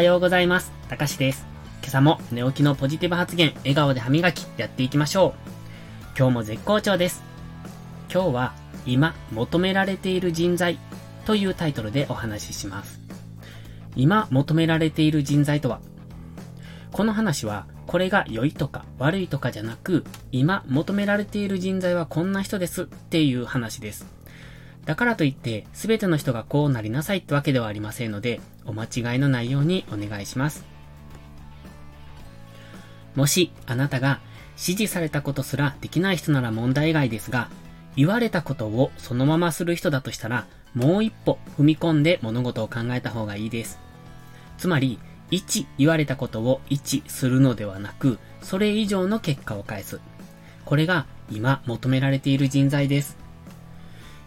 はようございます。たかしです。今朝も寝起きのポジティブ発言、笑顔で歯磨きやっていきましょう。今日も絶好調です。今日は今求められている人材というタイトルでお話しします。今求められている人材とはこの話はこれが良いとか悪いとかじゃなく今求められている人材はこんな人ですっていう話です。だからといって、すべての人がこうなりなさいってわけではありませんので、お間違いのないようにお願いします。もし、あなたが指示されたことすらできない人なら問題外ですが、言われたことをそのままする人だとしたら、もう一歩踏み込んで物事を考えた方がいいです。つまり、1言われたことを1するのではなく、それ以上の結果を返す。これが今求められている人材です。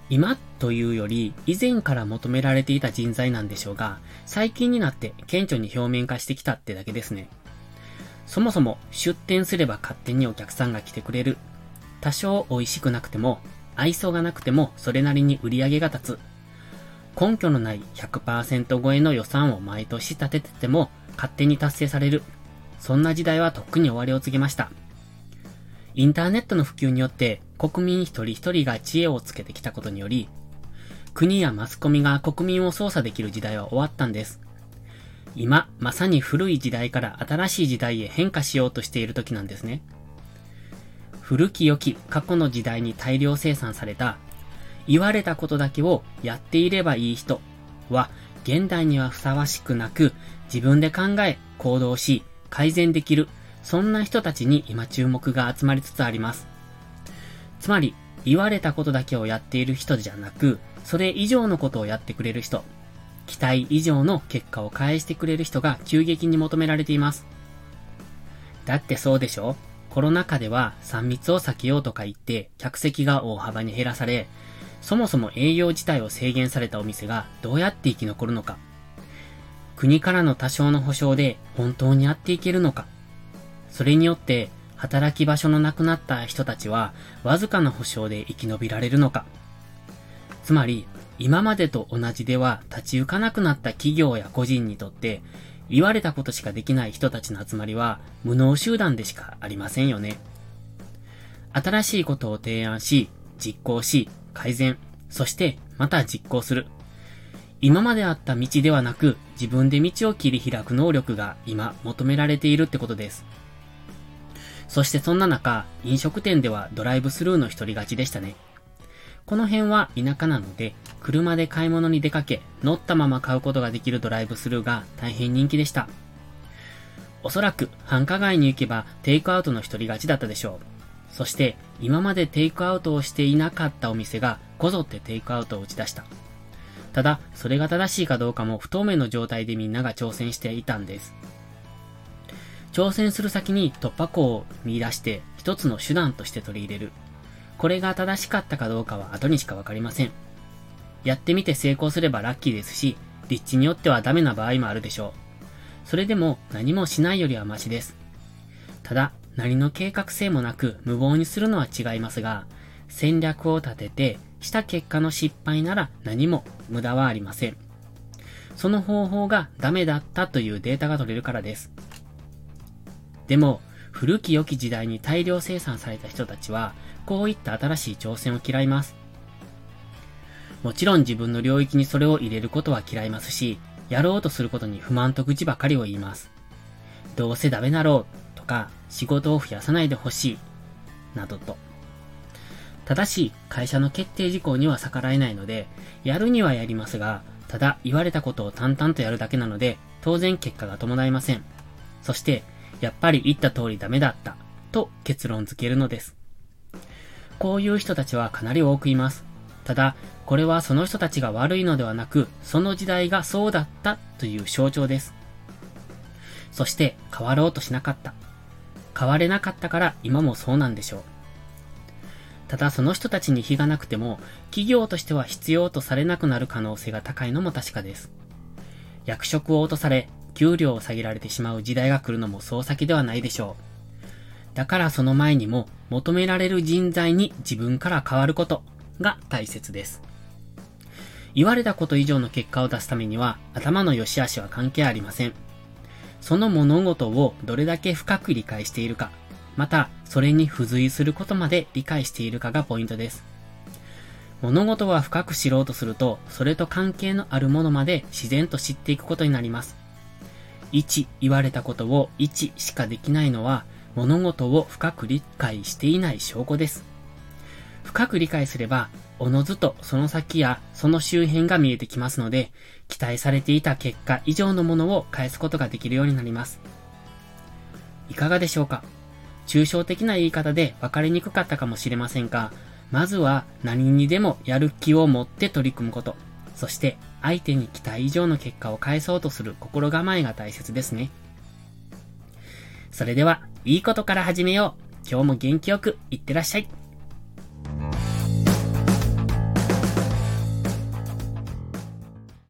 今というより以前から求められていた人材なんでしょうが、最近になって顕著に表面化してきたってだけですね。そもそも出店すれば勝手にお客さんが来てくれる。多少美味しくなくても、愛想がなくてもそれなりに売り上げが立つ。根拠のない100%超えの予算を毎年立ててても勝手に達成される。そんな時代はとっくに終わりを告げました。インターネットの普及によって国民一人一人が知恵をつけてきたことにより、国やマスコミが国民を操作できる時代は終わったんです。今、まさに古い時代から新しい時代へ変化しようとしている時なんですね。古き良き過去の時代に大量生産された、言われたことだけをやっていればいい人は、現代にはふさわしくなく、自分で考え、行動し、改善できる、そんな人たちに今注目が集まりつつあります。つまり、言われたことだけをやっている人じゃなく、それ以上のことをやってくれる人、期待以上の結果を返してくれる人が急激に求められています。だってそうでしょ？コロナ禍では3密を避けようとか言って客席が大幅に減らされ、そもそも営業自体を制限されたお店がどうやって生き残るのか？国からの多少の保障で本当にやっていけるのか？それによって働き場所のなくなった人たちはわずかな保障で生き延びられるのか？つまり、今までと同じでは立ち行かなくなった企業や個人にとって、言われたことしかできない人たちの集まりは無能集団でしかありませんよね。新しいことを提案し、実行し、改善、そしてまた実行する。今まであった道ではなく自分で道を切り開く能力が今求められているってことです。そしてそんな中、飲食店ではドライブスルーの一人勝ちでしたね。この辺は田舎なので、車で買い物に出かけ、乗ったまま買うことができるドライブスルーが大変人気でした。おそらく繁華街に行けばテイクアウトの一人勝ちだったでしょう。そして今までテイクアウトをしていなかったお店がこぞってテイクアウトを打ち出した。ただ、それが正しいかどうかも不透明の状態でみんなが挑戦していたんです。挑戦する先に突破口を見出して一つの手段として取り入れる。これが正しかったかどうかは後にしかわかりません。やってみて成功すればラッキーですし、立地によってはダメな場合もあるでしょう。それでも何もしないよりはマシです。ただ、何の計画性もなく無謀にするのは違いますが、戦略を立ててした結果の失敗なら何も無駄はありません。その方法がダメだったというデータが取れるからです。でも、古き良き時代に大量生産された人たちは、こういった新しい挑戦を嫌います。もちろん自分の領域にそれを入れることは嫌いますし、やろうとすることに不満と愚痴ばかりを言います。どうせダメだろうとか、仕事を増やさないでほしい、などと。ただし、会社の決定事項には逆らえないので、やるにはやりますが、ただ言われたことを淡々とやるだけなので、当然結果が伴いません。そして、やっぱり言った通りダメだった、と結論付けるのです。こういう人たちはかなり多くいます。ただ、これはその人たちが悪いのではなく、その時代がそうだったという象徴です。そして、変わろうとしなかった。変われなかったから今もそうなんでしょう。ただその人たちに非がなくても、企業としては必要とされなくなる可能性が高いのも確かです。役職を落とされ、給料を下げられてしまう時代が来るのもそう先ではないでしょう。だからその前にも求められる人材に自分から変わることが大切です。言われたこと以上の結果を出すためには頭の良し悪しは関係ありません。その物事をどれだけ深く理解しているか、また、それに付随することまで理解しているかがポイントです。物事は深く知ろうとすると、それと関係のあるものまで自然と知っていくことになります。1、言われたことを1しかできないのは、物事を深く理解していない証拠です。深く理解すれば、おのずとその先やその周辺が見えてきますので、期待されていた結果以上のものを返すことができるようになります。いかがでしょうか？抽象的な言い方で分かりにくかったかもしれませんが、まずは何にでもやる気を持って取り組むこと、そして相手に期待以上の結果を返そうとする心構えが大切ですね。それでは、いいことから始めよう。今日も元気よくいってらっしゃい。